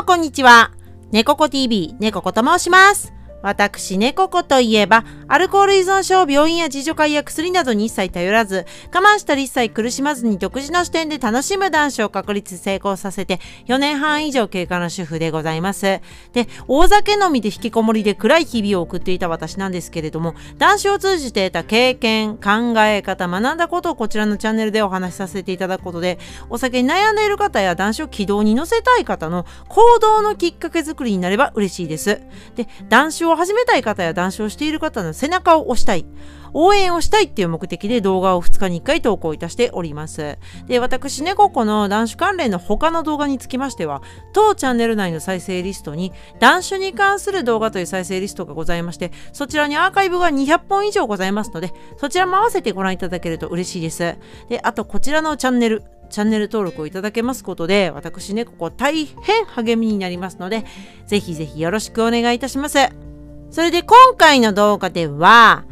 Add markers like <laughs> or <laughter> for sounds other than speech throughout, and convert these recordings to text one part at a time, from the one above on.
もこんにちは。猫子 TV、猫子と申します。私、猫子といえば、アルコール依存症、病院や自助会や薬などに一切頼らず、我慢したり一切苦しまずに独自の視点で楽しむ男子を確立成功させて、4年半以上経過の主婦でございます。で、大酒飲みで引きこもりで暗い日々を送っていた私なんですけれども、男子を通じて得た経験、考え方、学んだことをこちらのチャンネルでお話しさせていただくことで、お酒に悩んでいる方や男子を軌道に乗せたい方の行動のきっかけ作りになれば嬉しいです。で、男子をを始めたい方や男子をしている方の背中を押したい。応援をしたいっていう目的で動画を2日に1回投稿いたしております。で、私、猫子の男子関連の他の動画につきましては、当チャンネル内の再生リストに、男子に関する動画という再生リストがございまして、そちらにアーカイブが200本以上ございますので、そちらも合わせてご覧いただけると嬉しいです。で、あとこちらのチャンネル、チャンネル登録をいただけますことで、私ね、ここ大変励みになりますので、ぜひぜひよろしくお願いいたします。それで今回の動画では、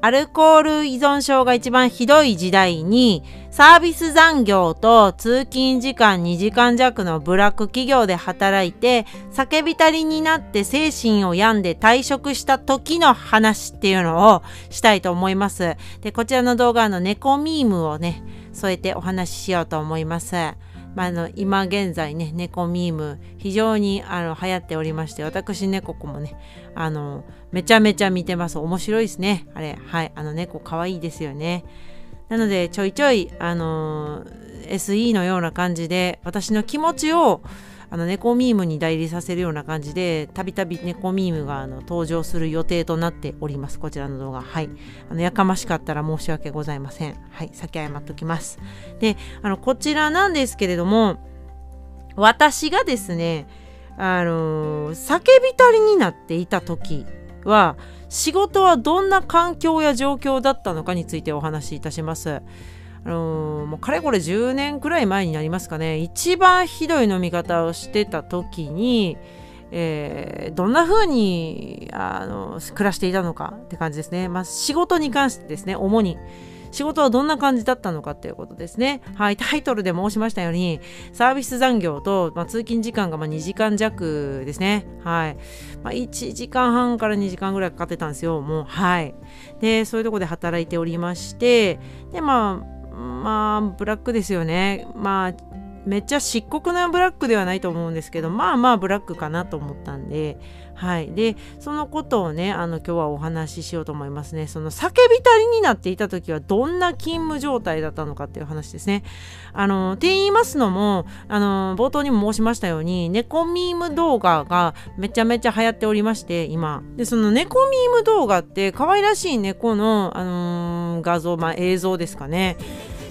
アルコール依存症が一番ひどい時代に、サービス残業と通勤時間2時間弱のブラック企業で働いて、酒浸りになって精神を病んで退職した時の話っていうのをしたいと思います。で、こちらの動画の猫ミームをね、添えてお話ししようと思います。まあ、の今現在ね猫ミーム非常にあの流行っておりまして私猫子もねあのめちゃめちゃ見てます。面白いですね。あれはいあの猫可愛いですよね。なのでちょいちょいあの SE のような感じで私の気持ちをあの猫ミームに代理させるような感じでたびたび猫ミームがあの登場する予定となっております。こちらの動画。はい。あのやかましかったら申し訳ございません。はい。先謝っときます。であのこちらなんですけれども私がですねあの酒浸りになっていた時は仕事はどんな環境や状況だったのかについてお話しいたします。あのーもうかれこれ10年くらい前になりますかね一番ひどい飲み方をしてた時に、えーどんな風にあの暮らしていたのかって感じですね、まあ、仕事に関してですね主に仕事はどんな感じだったのかっていうことですね。はい、タイトルで申しましたように、サービス残業と、まあ、通勤時間がま2時間弱ですね。はい。まあ、1時間半から2時間ぐらいかかってたんですよ、もう。はい。で、そういうとこで働いておりまして、で、まあ、まあ、ブラックですよね。まあ、めっちゃ漆黒なブラックではないと思うんですけど、まあまあブラックかなと思ったんで、はい。で、そのことをね、あの、今日はお話ししようと思いますね。その、酒浸りになっていた時はどんな勤務状態だったのかっていう話ですね。あの、って言いますのも、あの、冒頭にも申しましたように、猫ミーム動画がめちゃめちゃ流行っておりまして、今。で、その猫ミーム動画って、可愛らしい猫の、あの画像、まあ映像ですかね。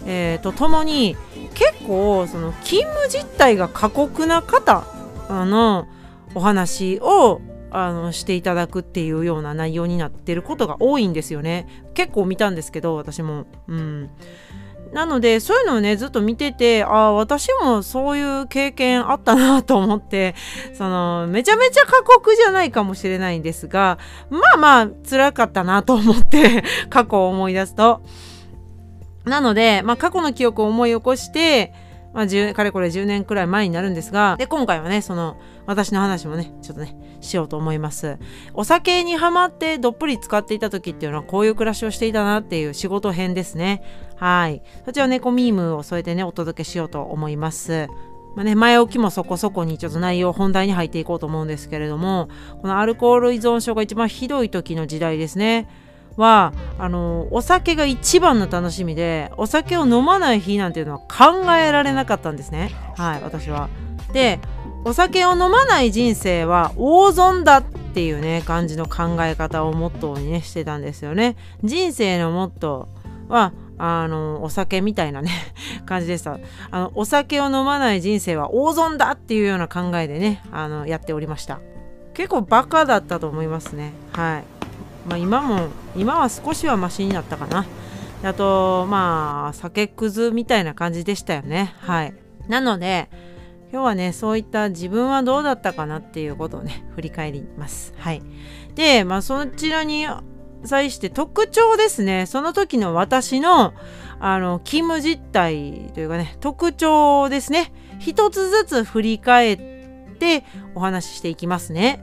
えーとともに結構その勤務実態が過酷な方あのお話をあのしていただくっていうような内容になってることが多いんですよね。結構見たんですけど私も。うん。なのでそういうのをねずっと見ててああ私もそういう経験あったなと思ってそのめちゃめちゃ過酷じゃないかもしれないんですがまあまあ辛かったなと思って <laughs> 過去を思い出すとなので、まあ、過去の記憶を思い起こして、まあ、かれこれ10年くらい前になるんですが、で、今回はね、その、私の話もね、ちょっとね、しようと思います。お酒にハマってどっぷり使っていた時っていうのは、こういう暮らしをしていたなっていう仕事編ですね。はい。そちらを猫ミームを添えてね、お届けしようと思います。まあね、前置きもそこそこにちょっと内容本題に入っていこうと思うんですけれども、このアルコール依存症が一番ひどい時の時代ですね。はあのお酒が一番の楽しみでお酒を飲まない日なんていうのは考えられなかったんですねはい私はでお酒を飲まない人生は大損だっていうね感じの考え方をモットーにねしてたんですよね人生のモットーはあのお酒みたいなね <laughs> 感じでした。あのお酒を飲まない人生は大損だっていうような考えでねあのやっておりました。結構バカだったと思いますね。はい。まあ、今も今は少しはマシになったかな。あとまあ酒くずみたいな感じでしたよね。はい。なので今日はねそういった自分はどうだったかなっていうことをね振り返ります。はい。でまあそちらに際して特徴ですねその時の私のあの勤務実態というかね特徴ですね一つずつ振り返ってお話ししていきますね。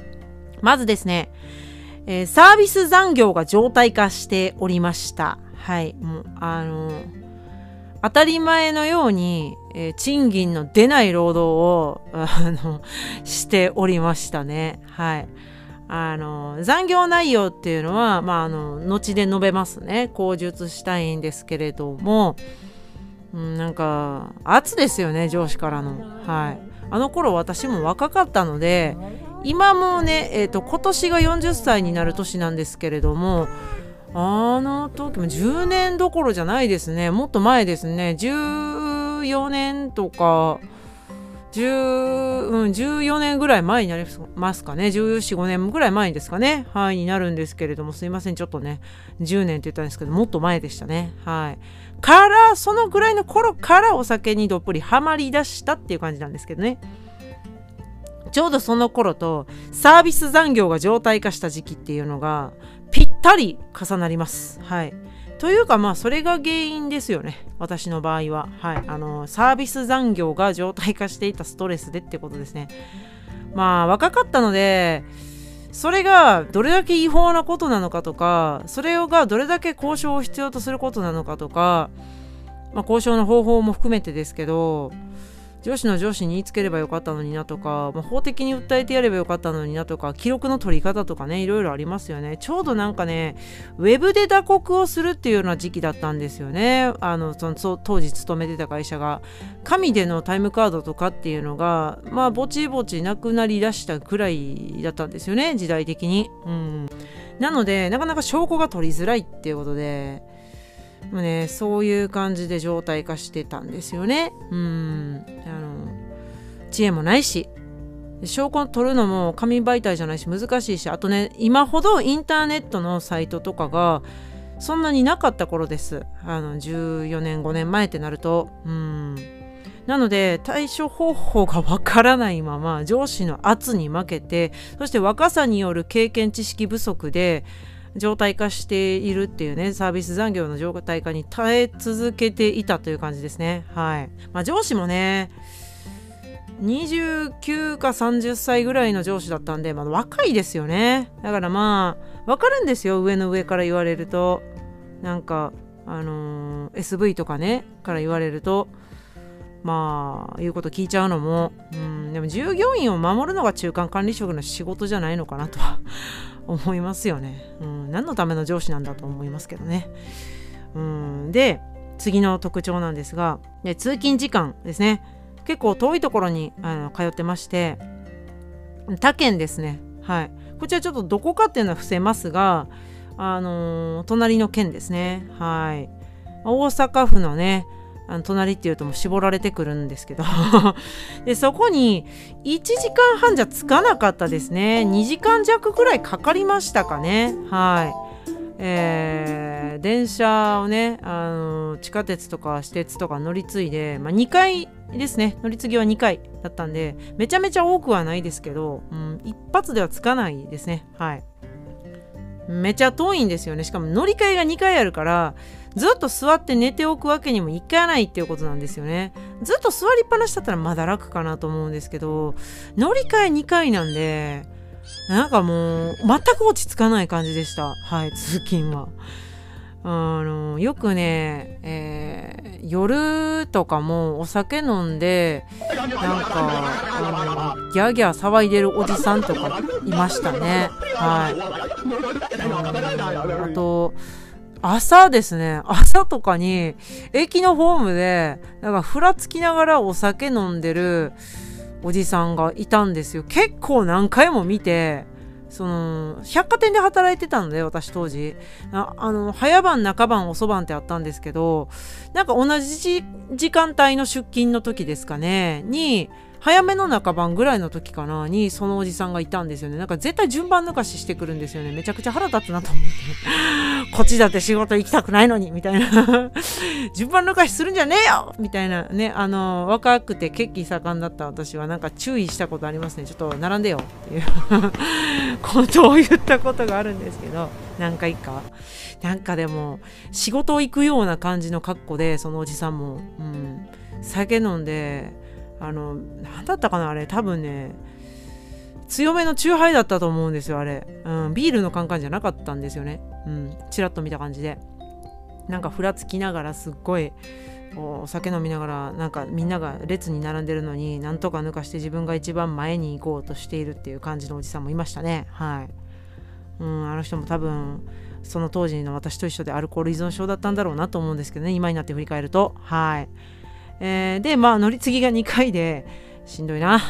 まずですね、えー、サービス残業が常態化しておりました。はい。もう、あのー、当たり前のように、えー、賃金の出ない労働を、あの、しておりましたね。はい。あの、残業内容っていうのは、まあ、あの、後で述べますね。口述したいんですけれども、うん、なんか、圧ですよね、上司からの。はい。あの頃私も若かったので、今もね、えっ、ー、と、今年が40歳になる年なんですけれども、あの時も10年どころじゃないですね。もっと前ですね。14年とか、10うん、14年ぐらい前になりますかね。1415年ぐらい前ですかね。はい、になるんですけれども、すいません。ちょっとね、10年って言ったんですけど、もっと前でしたね。はい。から、そのぐらいの頃からお酒にどっぷりハマりだしたっていう感じなんですけどね。ちょうどその頃とサービス残業が常態化した時期っていうのがぴったり重なります。はい。というかまあそれが原因ですよね。私の場合は。はい。あの、サービス残業が常態化していたストレスでってことですね。まあ若かったので、それがどれだけ違法なことなのかとか、それがどれだけ交渉を必要とすることなのかとか、まあ、交渉の方法も含めてですけど、上司の上司に言いつければよかったのになとか、まあ、法的に訴えてやればよかったのになとか記録の取り方とかねいろいろありますよね。ちょうどなんかねウェブで打刻をするっていうような時期だったんですよね。あのその当時勤めてた会社が。紙でのタイムカードとかっていうのがまあぼちぼちなくなりだしたくらいだったんですよね時代的に。うん。なのでなかなか証拠が取りづらいっていうことでもねそういう感じで状態化してたんですよね。うん。あの知恵もないし。証拠を取るのも紙媒体じゃないし難しいし。あとね今ほどインターネットのサイトとかがそんなになかった頃です。あの14年5年前ってなると。うん。なので対処方法がわからないまま上司の圧に負けてそして若さによる経験知識不足で状態化しているっていうねサービス残業の状態化に耐え続けていたという感じですね。はい、まあ、上司もね29か30歳ぐらいの上司だったんで、まあ、若いですよね。だからまあ分かるんですよ上の上から言われると。なんかあのー、SV とかねから言われると。まあ言うこと聞いちゃうのも。うんでも従業員を守るのが中間管理職の仕事じゃないのかなとは思いますよね、うん、何のための上司なんだと思いますけどね、うん、で次の特徴なんですがで通勤時間ですね。結構遠いところにあの通ってまして他県ですね。はい。こちらちょっとどこかっていうのは伏せますがあのー、隣の県ですね。はい。大阪府のねあの隣っていうともう絞られてくるんですけど。<laughs> でそこに1時間半じゃ着かなかったですね。2時間弱ぐらいかかりましたかね。はい。えー、電車をねあの地下鉄とか私鉄とか乗り継いで、まあ、2回ですね。乗り継ぎは2回だったんでめちゃめちゃ多くはないですけど、うん、一発ではつかないですね。はい。めちゃ遠いんですよね。しかも乗り換えが2回あるからずっと座って寝ておくわけにもいかないっていうことなんですよね。ずっと座りっぱなしだったらまだ楽かなと思うんですけど乗り換え2回なんでなんかもう全く落ち着かない感じでした。はい通勤は。あのよくね、えー、夜とかもお酒飲んでなんかあのギャーギャー騒いでるおじさんとかいましたね。はい。あと朝ですね。朝とかに駅のホームでなんかふらつきながらお酒飲んでるおじさんがいたんですよ。結構何回も見てその百貨店で働いてたので私当時。ああの早晩中晩遅番ってあったんですけどなんか同じ時間帯の出勤の時ですかねに早めの中番ぐらいの時かなにそのおじさんがいたんですよね。なんか絶対順番抜かししてくるんですよね。めちゃくちゃ腹立つなと思って。<laughs> こっちだって仕事行きたくないのにみたいな。<laughs> 順番抜かしするんじゃねえよみたいな。ねあの若くて血気盛んだった私はなんか注意したことありますね。ちょっと並んでよっていう。<laughs> ことを言ったことがあるんですけど何回か。なんかでも仕事行くような感じの格好でそのおじさんも、うん、酒飲んであの何だったかなあれ多分ね強めのチューハイだったと思うんですよあれ、うん、ビールのカンカンじゃなかったんですよね。うんチラッと見た感じで。なんかふらつきながらすっごいお酒飲みながらなんかみんなが列に並んでるのになんとか抜かして自分が一番前に行こうとしているっていう感じのおじさんもいましたね。はい。うんあの人も多分その当時の私と一緒でアルコール依存症だったんだろうなと思うんですけどね今になって振り返ると。はい、えー、でまあ乗り継ぎが2回でしんどいなっ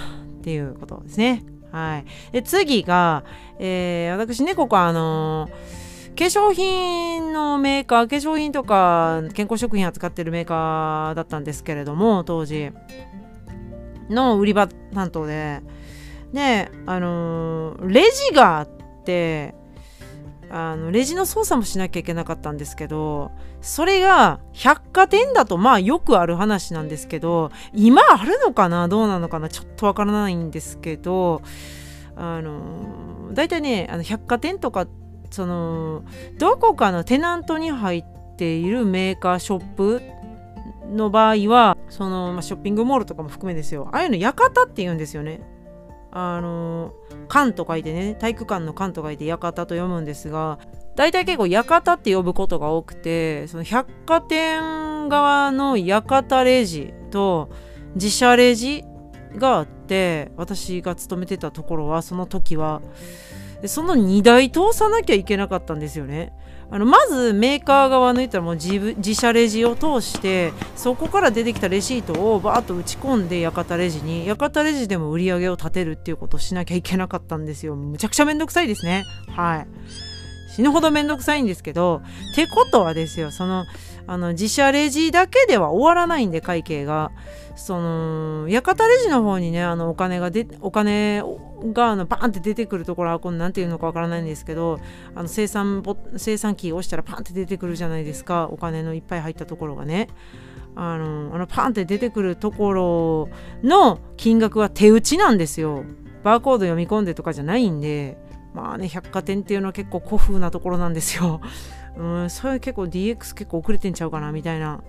ていうことですね。はい。で次が、えー、私ねここあのー化粧品のメーカー化粧品とか健康食品扱ってるメーカーだったんですけれども当時。の売り場担当で。であのー、レジがあってあのレジの操作もしなきゃいけなかったんですけどそれが百貨店だとまあよくある話なんですけど今あるのかな？どうなのかな？ちょっとわからないんですけどあの大体ねあの百貨店とかそのどこかのテナントに入っているメーカーショップの場合はその、まあ、ショッピングモールとかも含めですよ。ああいうの館って言うんですよね。あの館と書いてね体育館の館と書いて館と読むんですが大体結構館って呼ぶことが多くてその百貨店側の館レジと自社レジがあって私が勤めてたところはその時はその2台通さなきゃいけなかったんですよね。あのまずメーカー側のいったらもう自自社レジを通してそこから出てきたレシートをバーッと打ち込んで館レジに館レジでも売り上げを立てるっていうことをしなきゃいけなかったんですよ。むちゃくちゃめんどくさいですね。はい。死ぬほどめんどくさいんですけどってことはですよそのあの自社レジだけでは終わらないんで会計が。その館レジの方にねあのお金がでお金があのバンって出てくるところはこの何ていうのかわからないんですけどあの生産生産機を押したらパンって出てくるじゃないですかお金のいっぱい入ったところがね。あのあのパンって出てくるところの金額は手打ちなんですよ。バーコード読み込んでとかじゃないんで。まあね百貨店っていうのは結構古風なところなんですよ。うんそれ結構 DX 結構遅れてんちゃうかなみたいな。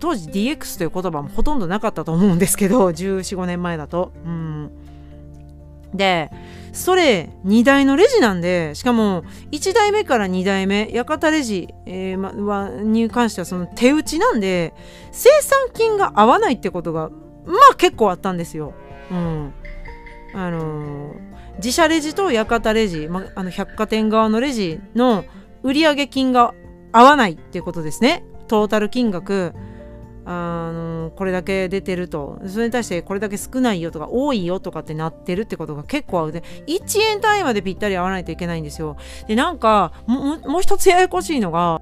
当時 DX という言葉もほとんどなかったと思うんですけど1415年前だと。うん。でそれ2台のレジなんでしかも1台目から2台目館レジ、えーま、に関してはその手打ちなんで生産金が合わないってことがまあ結構あったんですよ。うん。あのー、自社レジと館レジ、ま、あの百貨店側のレジの売上金が合わないっていうことですね。トータル金額あのこれだけ出てると。それに対してこれだけ少ないよとか多いよとかってなってるってことが結構ある。で1円単位までぴったり合わないといけないんですよ。でなんかもう一つややこしいのが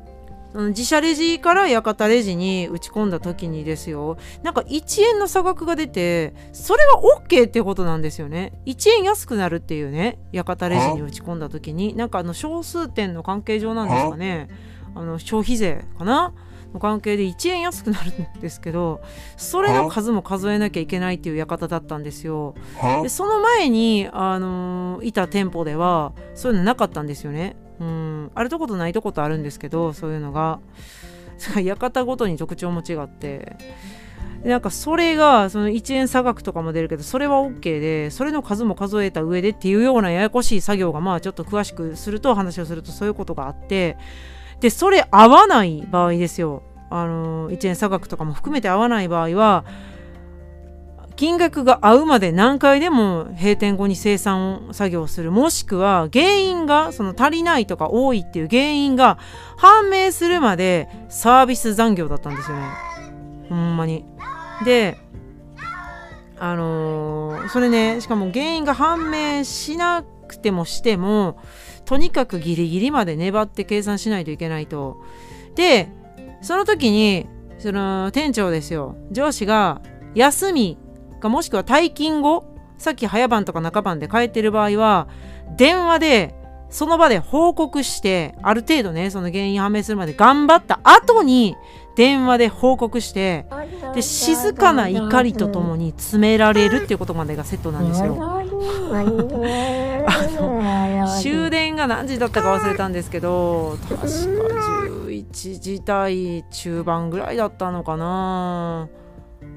自社レジから館レジに打ち込んだ時にですよ。なんか1円の差額が出てそれは OK ってことなんですよね。1円安くなるっていうね館レジに打ち込んだ時に。なんかあの小数点の関係上なんですかね。あの消費税かな？の関係で1円安くなるんですけどそれの数も数えなきゃいけないっていう館だったんですよ。でその前に、あのー、いた店舗ではそういうのなかったんですよね。うんあるとことないとことあるんですけどそういうのが。<laughs> 館ごとに特徴も違って。なんかそれがその1円差額とかも出るけどそれは OK でそれの数も数えた上でっていうようなややこしい作業がまあちょっと詳しくすると話をするとそういうことがあって。でそれ合わない場合ですよ。あの1円差額とかも含めて合わない場合は金額が合うまで何回でも閉店後に生産作業するもしくは原因がその足りないとか多いっていう原因が判明するまでサービス残業だったんですよね。ほんまに。であのー、それねしかも原因が判明しなくてもしてもとにかくギリギリまで粘って計算しないといけないと。で、その時に、その店長ですよ、上司が休みかもしくは退勤後、さっき早番とか中番で帰ってる場合は、電話でその場で報告して、ある程度ね、その原因判明するまで頑張った後に、電話で報告してで静かな怒りとともに詰められるっていうことまでがセットなんですよ。あの終電が何時だったか忘れたんですけど確か11時台中盤ぐらいだったのかな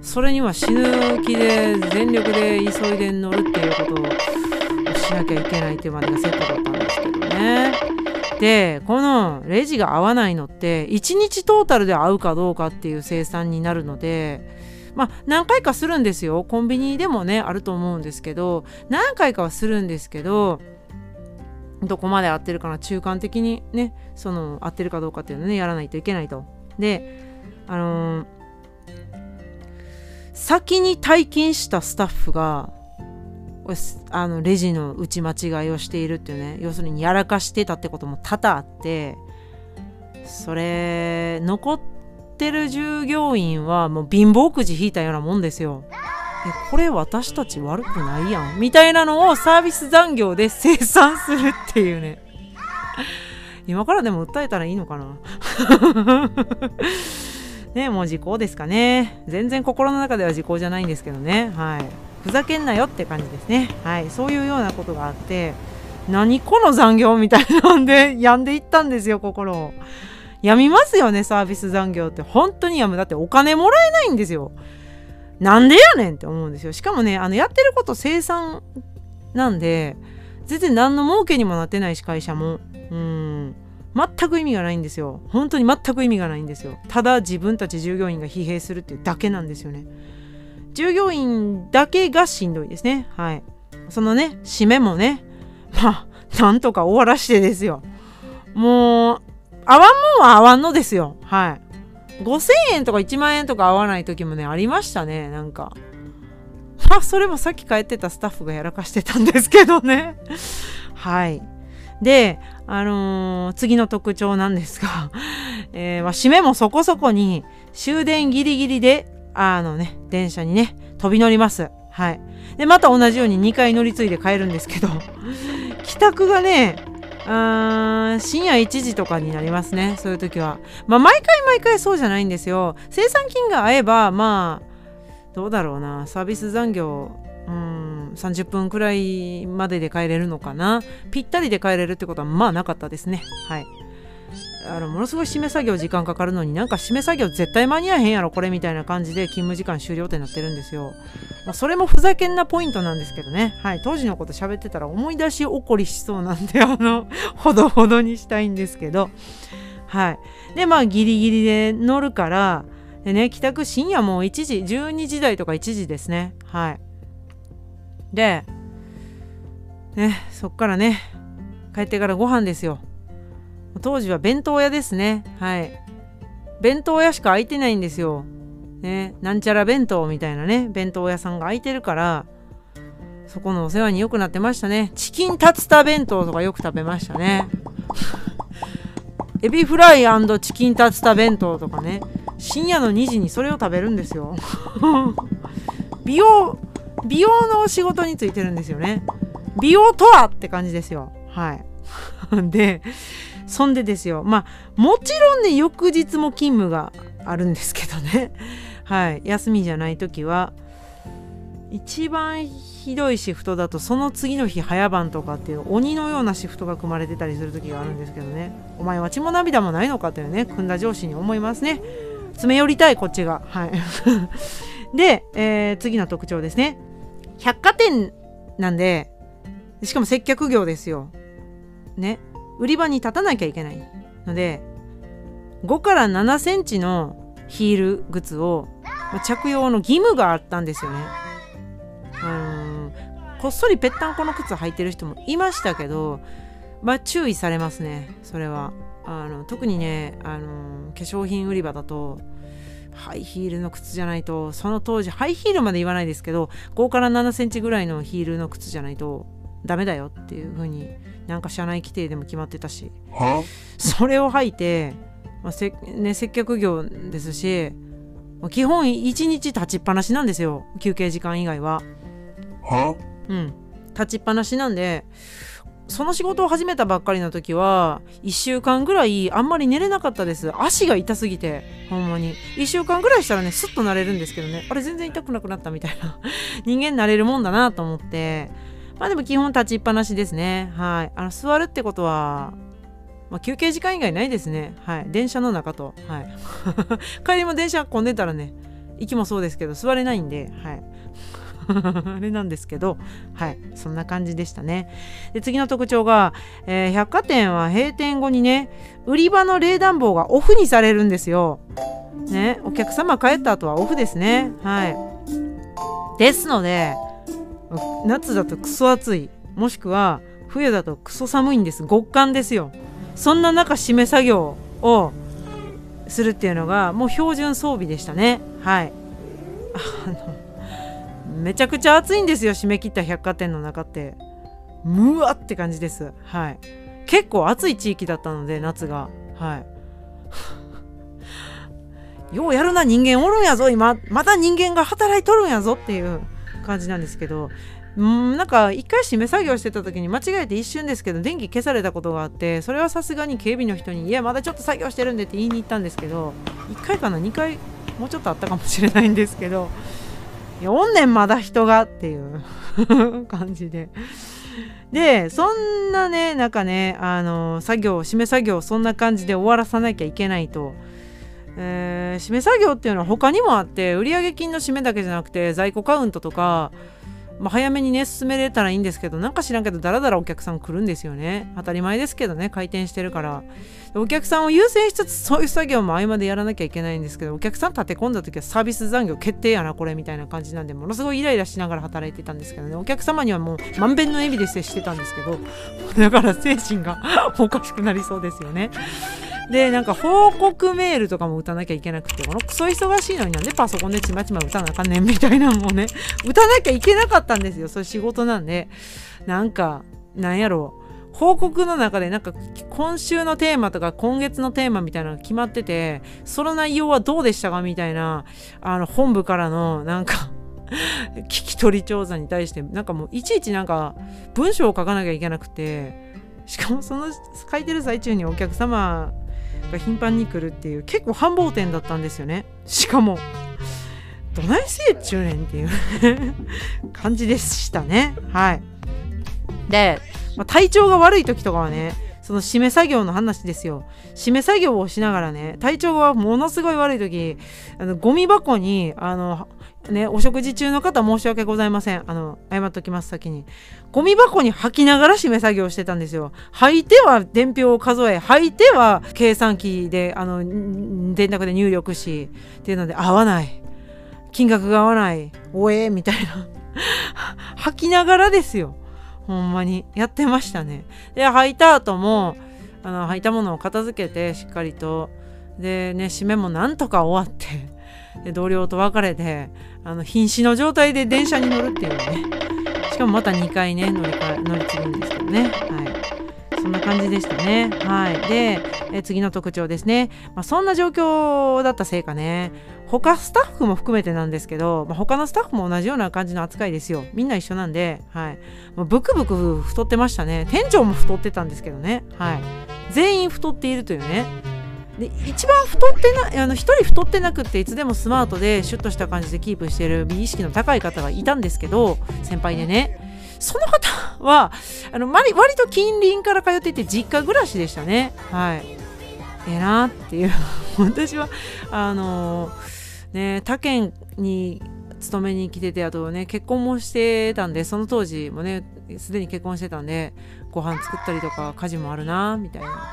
それには死ぬ気で全力で急いで乗るっていうことをしなきゃいけないっていうまでがセットだったんですけどね。でこのレジが合わないのって1日トータルで合うかどうかっていう生産になるのでまあ何回かするんですよ。コンビニでもねあると思うんですけど何回かはするんですけどどこまで合ってるかな中間的にねその合ってるかどうかっていうのねやらないといけないと。であのー、先に体験したスタッフがあのレジの打ち間違いをしているっていうね要するにやらかしてたってことも多々あってそれ残ってる従業員はもう貧乏くじ引いたようなもんですよ。えこれ私たち悪くないやん。みたいなのをサービス残業で生産するっていうね。今からでも訴えたらいいのかな。ねもう時効ですかね。全然心の中では時効じゃないんですけどね。はい。ふざけんなよって感じですね。はい。そういうようなことがあって何この残業みたいなんで <laughs> 病んでいったんですよ心を。病みますよねサービス残業って。本当に病む。だってお金もらえないんですよ。なんでやねんって思うんですよ。しかもね、あの、やってること生産なんで、全然何の儲けにもなってないし、会社も。うん。全く意味がないんですよ。本当に全く意味がないんですよ。ただ自分たち従業員が疲弊するっていうだけなんですよね。従業員だけがしんどいですね。はい。そのね、締めもね、まあ、なんとか終わらしてですよ。もう、合わんもんは合わんのですよ。はい。5000円とか1万円とか合わない時もねありましたねなんかあそれもさっき帰ってたスタッフがやらかしてたんですけどねはいであのー、次の特徴なんですが、<laughs> えー、まあ、締めもそこそこに終電ギリギリであのね電車にね飛び乗ります。はい。でまた同じように2回乗り継いで帰るんですけど <laughs> 帰宅がねあ深夜1時とかになりますねそういう時は。まあ毎回毎回そうじゃないんですよ。生産金が合えばまあどうだろうな。サービス残業うん30分くらいまでで帰れるのかな？ぴったりで帰れるってことはまあなかったですね。はい。あのものすごい締め作業時間かかるのになんか締め作業絶対間に合えへんやろこれみたいな感じで勤務時間終了ってなってるんですよ、まあ、それもふざけんなポイントなんですけどね。はい。当時のこと喋ってたら思い出し起こりしそうなんで <laughs> あのほどほどにしたいんですけど。はい。でまあギリギリで乗るからでね帰宅深夜もう1時12時台とか1時ですね。はい。でねそっからね帰ってからご飯ですよ。当時は弁当屋ですね。はい。弁当屋しか空いてないんですよ。ねなんちゃら弁当みたいなね弁当屋さんが空いてるからそこのお世話によくなってましたね。チキンタツタ弁当とかよく食べましたね。<laughs> エビフライチキンタツタ弁当とかね。深夜の2時にそれを食べるんですよ。<laughs> 美容美容の仕事についてるんですよね。美容とはって感じですよ。はい。<laughs> でそんでですよ。まあもちろんね翌日も勤務があるんですけどね。はい。休みじゃない時は一番ひどいシフトだとその次の日早番とかっていう鬼のようなシフトが組まれてたりする時があるんですけどね。お前は血も涙もないのかというね組んだ上司に思いますね。詰め寄りたいこっちが。はい。<laughs> で、えー、次の特徴ですね。百貨店なんでしかも接客業ですよ。ね。売り場に立たなきゃいけないので5から7センチのヒール靴を着用の義務があったんですよね。うん。こっそりぺったんこの靴履いてる人もいましたけど、まあ、注意されますねそれは。あの特にねあの化粧品売り場だとハイヒールの靴じゃないとその当時ハイヒールまで言わないですけど5から7センチぐらいのヒールの靴じゃないとダメだよっていう風になんか社内規定でも決まってたし。それを履いて、まあせね、接客業ですし基本1日立ちっぱなしなんですよ。休憩時間以外は？うん。立ちっぱなしなんでその仕事を始めたばっかりの時は1週間ぐらいあんまり寝れなかったです足が痛すぎてほんまに1週間ぐらいしたらねスッとなれるんですけどねあれ全然痛くなくなったみたいな <laughs> 人間になれるもんだなと思ってまあでも基本立ちっぱなしですね。はい。あの座るってことは、まあ、休憩時間以外ないですね。はい。電車の中と。はい。<laughs> 帰りも電車混んでたらね、息もそうですけど座れないんで、はい。<laughs> あれなんですけどはいそんな感じでしたね。で次の特徴が、えー、百貨店は閉店後にね売り場の冷暖房がオフにされるんですよ。ねお客様帰った後はオフですね。はい。ですので夏だとクソ暑い。もしくは冬だとクソ寒いんです。極寒ですよ。そんな中締め作業をするっていうのがもう標準装備でしたね。はい。あのめちゃくちゃ暑いんですよ締め切った百貨店の中って。むわって感じです。はい。結構暑い地域だったので夏が。はい。<laughs> ようやるな人間おるんやぞ今。また人間が働いとるんやぞっていう感じなんですけど。うんなんか一回締め作業してた時に間違えて一瞬ですけど電気消されたことがあってそれはさすがに警備の人に「いやまだちょっと作業してるんで」って言いに行ったんですけど1回かな2回もうちょっとあったかもしれないんですけどおんねんまだ人がっていう <laughs> 感じで。でそんなねなんかねあの作業締め作業そんな感じで終わらさなきゃいけないと。えー、締め作業っていうのは他にもあって売上金の締めだけじゃなくて在庫カウントとかまあ、早めにね進めれたらいいんですけどなんか知らんけどだらだらお客さん来るんですよね当たり前ですけどね回転してるからお客さんを優先しつつそういう作業も合間でやらなきゃいけないんですけどお客さん立て込んだ時はサービス残業決定やなこれみたいな感じなんでものすごいイライラしながら働いてたんですけどね。お客様にはもう満遍の笑みで接してたんですけど <laughs> だから精神が <laughs> おかしくなりそうですよね。でなんか報告メールとかも打たなきゃいけなくてこのクソ忙しいのになんでパソコンでちまちま打たなあかんねんみたいなのもね打たなきゃいけなかったんですよ。そういう仕事なんで。なんかなんやろう。報告の中でなんか今週のテーマとか今月のテーマみたいなのが決まっててその内容はどうでしたかみたいなあの本部からのなんか <laughs> 聞き取り調査に対してなんかもういちいちなんか文章を書かなきゃいけなくてしかもその書いてる最中にお客様が頻繁に来るっていう結構繁忙店だったんですよね。しかもどないせいっちゅうねんっていう <laughs> 感じでしたね。はい。で、まあ、体調が悪い時とかはねその締め作業の話ですよ締め作業をしながらね体調がものすごい悪い時あのゴミ箱にあのね、お食事中の方申し訳ございません。あの、謝っときます、先に。ゴミ箱に吐きながら締め作業してたんですよ。吐いては伝票を数え、吐いては計算機で、あの、電卓で入力し、っていうので、合わない。金額が合わない。おえー、みたいな。吐きながらですよ。ほんまに。やってましたね。で、吐いた後も、あの、吐いたものを片付けて、しっかりと。で、ね、締めもなんとか終わって。で同僚と別れてあの瀕死の状態で電車に乗るっていうのねしかもまた2回ね乗り乗り継ぐんですけどねはいそんな感じでしたねはいでえ次の特徴ですね、まあ、そんな状況だったせいかね他スタッフも含めてなんですけど、まあ、他のスタッフも同じような感じの扱いですよ。みんな一緒なんで、はい、もうブクブク太ってましたね。店長も太ってたんですけどね、はい、全員太っているというね。で一番太ってなあの1人太ってなくっていつでもスマートでシュッとした感じでキープしてる美意識の高い方がいたんですけど先輩でね。その方はあの割と近隣から通っていて実家暮らしでしたね。はい。ええなっていう。<laughs> 私はあのね他県に勤めに来ててあとね結婚もしてたんでその当時もねすでに結婚してたんでご飯作ったりとか家事もあるなみたいな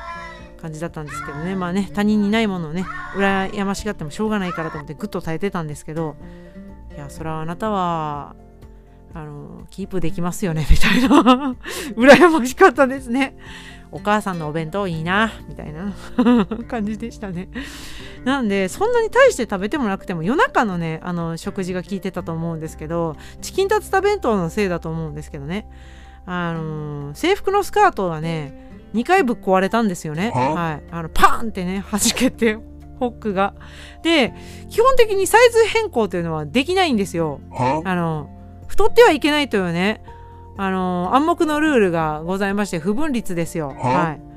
感じだったんですけどね。まあね他人にないものをね羨ましがってもしょうがないからと思ってぐっと耐えてたんですけどいやそれはあなたはあのキープできますよね <laughs> みたいな。<laughs> 羨ましかったですね。お母さんのお弁当いいなみたいな。<laughs> 感じでしたね。なんでそんなに大して食べてもなくても夜中のねあの食事が効いてたと思うんですけどチキンタツタ弁当のせいだと思うんですけどね。あの制服のスカートがね2回ぶっ壊れたんですよね。は？い、あのパーンってね弾けてホックが。で基本的にサイズ変更というのはできないんですよ。あの太ってはいけないというねあの暗黙のルールがございまして不分率ですよ。はい。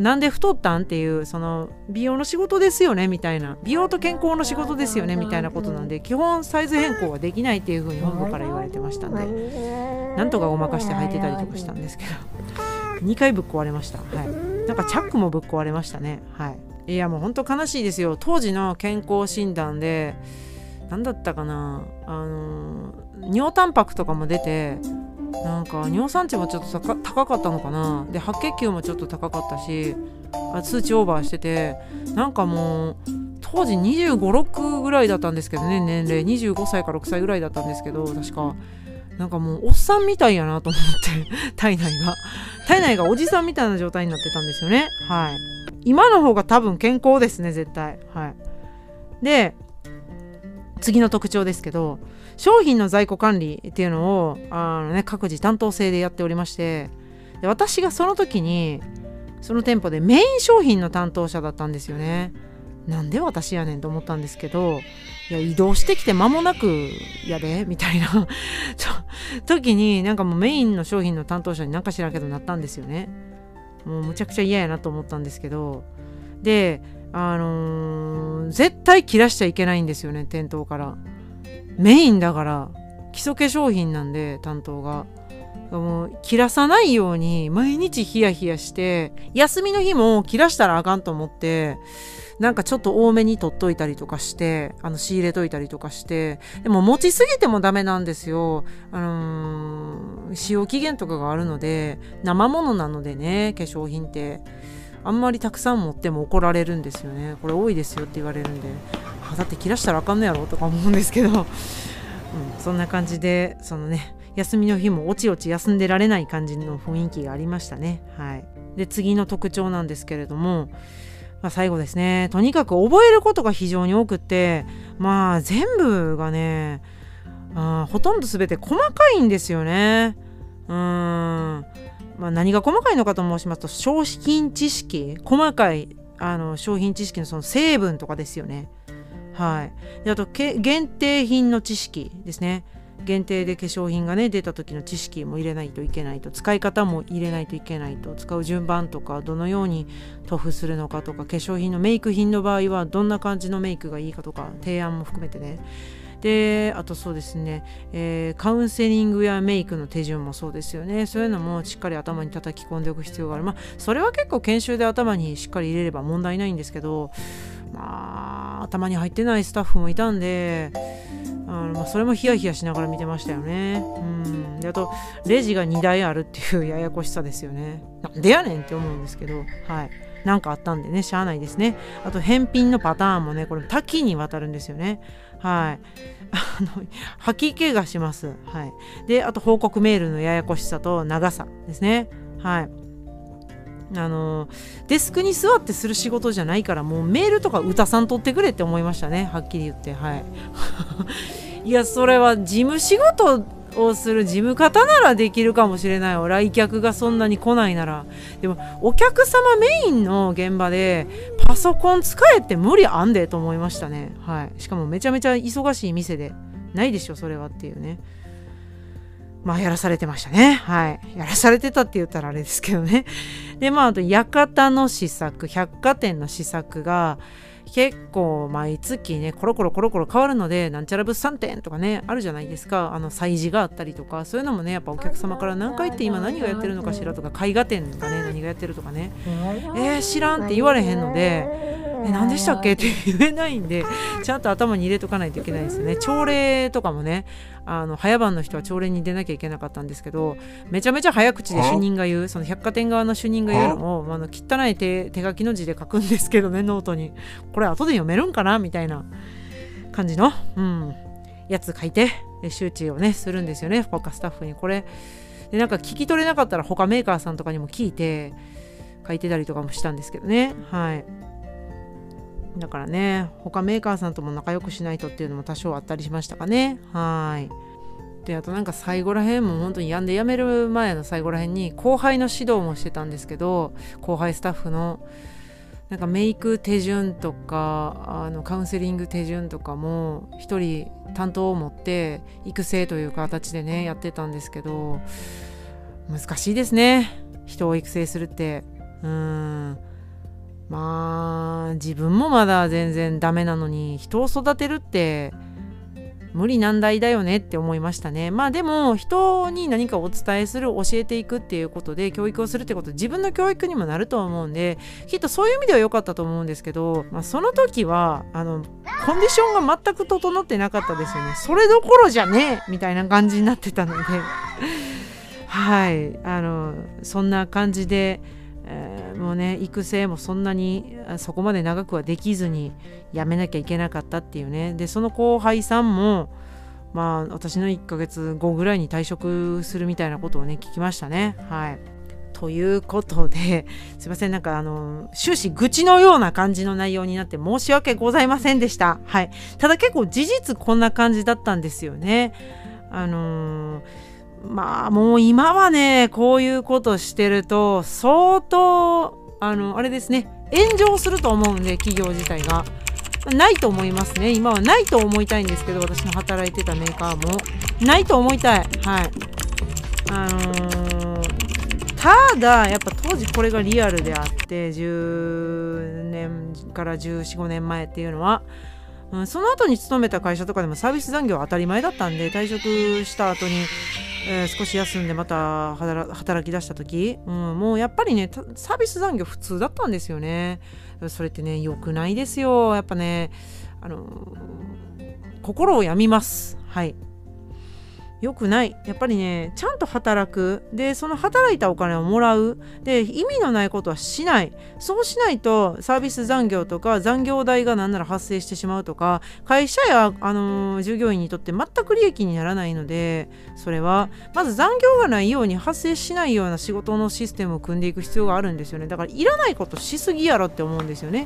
なんで太ったんっていうその美容の仕事ですよねみたいな。美容と健康の仕事ですよねみたいなことなんで基本サイズ変更はできないっていうふうに本部から言われてましたんでなんとかごまかして履いてたりとかしたんですけど2回ぶっ壊れました。はい。なんかチャックもぶっ壊れましたね。はい。いやもうほんと悲しいですよ。当時の健康診断で何だったかな。あの尿タンパクとかも出てなんか尿酸値もちょっと高かったのかな。で白血球もちょっと高かったしあ数値オーバーしててなんかもう当時2 5 6ぐらいだったんですけどね年齢。25歳か6歳ぐらいだったんですけど確か。なんかもうおっさんみたいやなと思って <laughs> 体内が。体内がおじさんみたいな状態になってたんですよね。はい。今の方が多分健康ですね絶対。はい。で次の特徴ですけど商品の在庫管理っていうのをあの、ね、各自担当制でやっておりましてで私がその時にその店舗でメイン商品の担当者だったんですよね。なんで私やねんと思ったんですけどいや移動してきて間もなくやでみたいな。<laughs> 時になんかもうメインの商品の担当者に何か知らんけどなったんですよね。もうむちゃくちゃ嫌やなと思ったんですけど。であのー、絶対切らしちゃいけないんですよね店頭から。メインだから基礎化粧品なんで担当が。もう切らさないように毎日ヒヤヒヤして休みの日も切らしたらあかんと思ってなんかちょっと多めに取っといたりとかしてあの仕入れといたりとかしてでも持ちすぎてもダメなんですよ。あのー、使用期限とかがあるので生ものなのでね化粧品って。あんまりたくさん持っても怒られるんですよね。これ多いですよって言われるんで。あだって切らしたらあかんのやろとか思うんですけど、<laughs> うん、そんな感じでそのね休みの日もおちおち休んでられない感じの雰囲気がありましたね。はい。で次の特徴なんですけれどもまあ、最後ですね。とにかく覚えることが非常に多くってまあ全部がねあほとんど全て細かいんですよね。うん。まあ、何が細かいのかと申しますと商品知識細かいあの商品知識のその成分とかですよね。はい。であと限定品の知識ですね。限定で化粧品がね出た時の知識も入れないといけないと使い方も入れないといけないと使う順番とかどのように塗布するのかとか化粧品のメイク品の場合はどんな感じのメイクがいいかとか提案も含めてね。であとそうですね、えー、カウンセリングやメイクの手順もそうですよねそういうのもしっかり頭に叩き込んでおく必要があるまあそれは結構研修で頭にしっかり入れれば問題ないんですけどまあ頭に入ってないスタッフもいたんであのまあ、それもヒヤヒヤしながら見てましたよね。うん、であとレジが2台あるっていう <laughs> ややこしさですよね。なんでやねんって思うんですけど、はい。なんかあったんでね、しゃあないですね。あと返品のパターンもね、これ多岐にわたるんですよね。はい。<laughs> あの、吐き気がします。はい。で、あと報告メールのややこしさと長さですね。はい。あのデスクに座ってする仕事じゃないからもうメールとか歌さん取ってくれって思いましたねはっきり言ってはい <laughs> いやそれは事務仕事をする事務方ならできるかもしれないよ来客がそんなに来ないならでもお客様メインの現場でパソコン使えって無理あんでと思いましたねはいしかもめちゃめちゃ忙しい店でないでしょそれはっていうねまあやらされてましたね。はい。やらされてたって言ったらあれですけどね。で、まあ、あと、館の試作、百貨店の試作が、結構毎月ねコロコロコロコロ変わるのでなんちゃら物産展とかねあるじゃないですか。あの催事があったりとかそういうのもねやっぱお客様から何回って今何がやってるのかしらとか絵画展がね。何がやってるとかね。えー、知らんって言われへんのでえ何でしたっけ？って言えないんでちゃんと頭に入れとかないといけないですよね。朝礼とかもねあの早番の人は朝礼に出なきゃいけなかったんですけどめちゃめちゃ早口で主任が言うその百貨店側の主任が言うのをあの汚い手手書きの字で書くんですけどねノートに。これ後で読めるんかな？みたいな感じの、うん、やつ書いて周知をねするんですよね他スタッフに。これでなんか聞き取れなかったら他メーカーさんとかにも聞いて書いてたりとかもしたんですけどね。はいだからね他メーカーさんとも仲良くしないとっていうのも多少あったりしましたかね。はい。であとなんか最後らへんも本当にやんで辞める前の最後らへんに後輩の指導もしてたんですけど後輩スタッフのなんかメイク手順とかあのカウンセリング手順とかも一人担当を持って育成という形でねやってたんですけど難しいですね。人を育成するって。うん。まあ自分もまだ全然ダメなのに人を育てるって無理難題だよねって思いましたね。まあでも人に何かお伝えする教えていくっていうことで教育をするってこと自分の教育にもなると思うんできっとそういう意味では良かったと思うんですけど、まあ、その時はあのコンディションが全く整ってなかったですよね。それどころじゃねえみたいな感じになってたので。はい。あのそんな感じでえー、もうね育成もそんなにそこまで長くはできずに辞めなきゃいけなかったっていうねでその後輩さんもまあ私の1ヶ月後ぐらいに退職するみたいなことをね聞きましたねはいということで、<laughs> すいません、なんかあの、終始愚痴のような感じの内容になって申し訳ございませんでした。はい。ただ結構事実こんな感じだったんですよね。あのーまあもう今はねこういうことしてると相当あのあれですね。炎上すると思うんで企業自体が。ないと思いますね。今はないと思いたいんですけど私の働いてたメーカーも。ないと思いたい。はい。あのー、ただやっぱ当時これがリアルであって10年から1415年前っていうのはうん、その後に勤めた会社とかでもサービス残業は当たり前だったんで退職した後にえー、少し休んでまた働き出した時、うん、もうやっぱりねサービス残業普通だったんですよね。それってね良くないですよ。やっぱねあの心を病みます。はい。良くない。やっぱりねちゃんと働く。でその働いたお金をもらう。で意味のないことはしない。そうしないとサービス残業とか残業代が何なら発生してしまうとか会社や、あのー、従業員にとって全く利益にならないのでそれはまず残業がないように発生しないような仕事のシステムを組んでいく必要があるんですよね。だからいらないことしすぎやろって思うんですよね。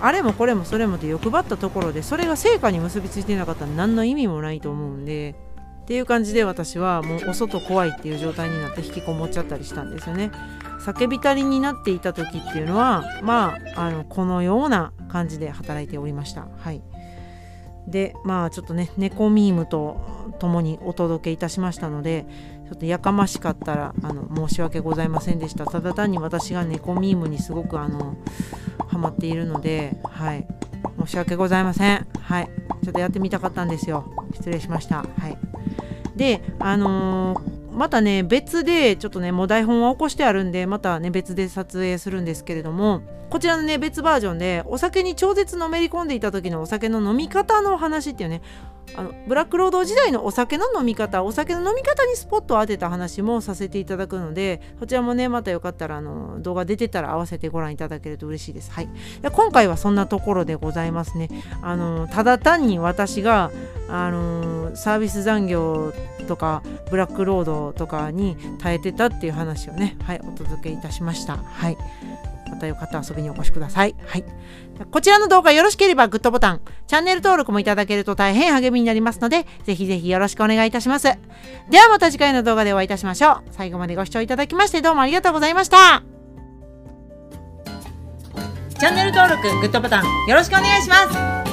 あれもこれもそれもで欲張ったところでそれが成果に結びついてなかったら何の意味もないと思うんで。っていう感じで私はもうお外怖いっていう状態になって引きこもっちゃったりしたんですよね。叫びたりになっていた時っていうのはまああのこのような感じで働いておりました。はい、でまあちょっとね猫ミームと共にお届けいたしましたのでちょっとやかましかったらあの申し訳ございませんでした。ただ単に私が猫ミームにすごくあのハマっているのではい。申し訳ございません。はい。ちょっとやってみたかったんですよ。失礼しました。はい。であのーまたね別でちょっとねもう台本は起こしてあるんでまたね別で撮影するんですけれどもこちらのね別バージョンでお酒に超絶のめり込んでいた時のお酒の飲み方の話っていうねあのブラックロード時代のお酒の飲み方お酒の飲み方にスポットを当てた話もさせていただくのでそちらもねまたよかったらあの動画出てたら合わせてご覧いただけると嬉しいです。はい、で今回はそんなところでございますね。あのただ単に私があのサービス残業とかブラックロードとかに耐えてたっていう話をねはいお届けいたしました。はいまたよかったら遊びにお越しください。はい。こちらの動画よろしければグッドボタン、チャンネル登録もいただけると大変励みになりますので、ぜひぜひよろしくお願いいたします。ではまた次回の動画でお会いいたしましょう。最後までご視聴いただきましてどうもありがとうございました。チャンネル登録、グッドボタンよろしくお願いします。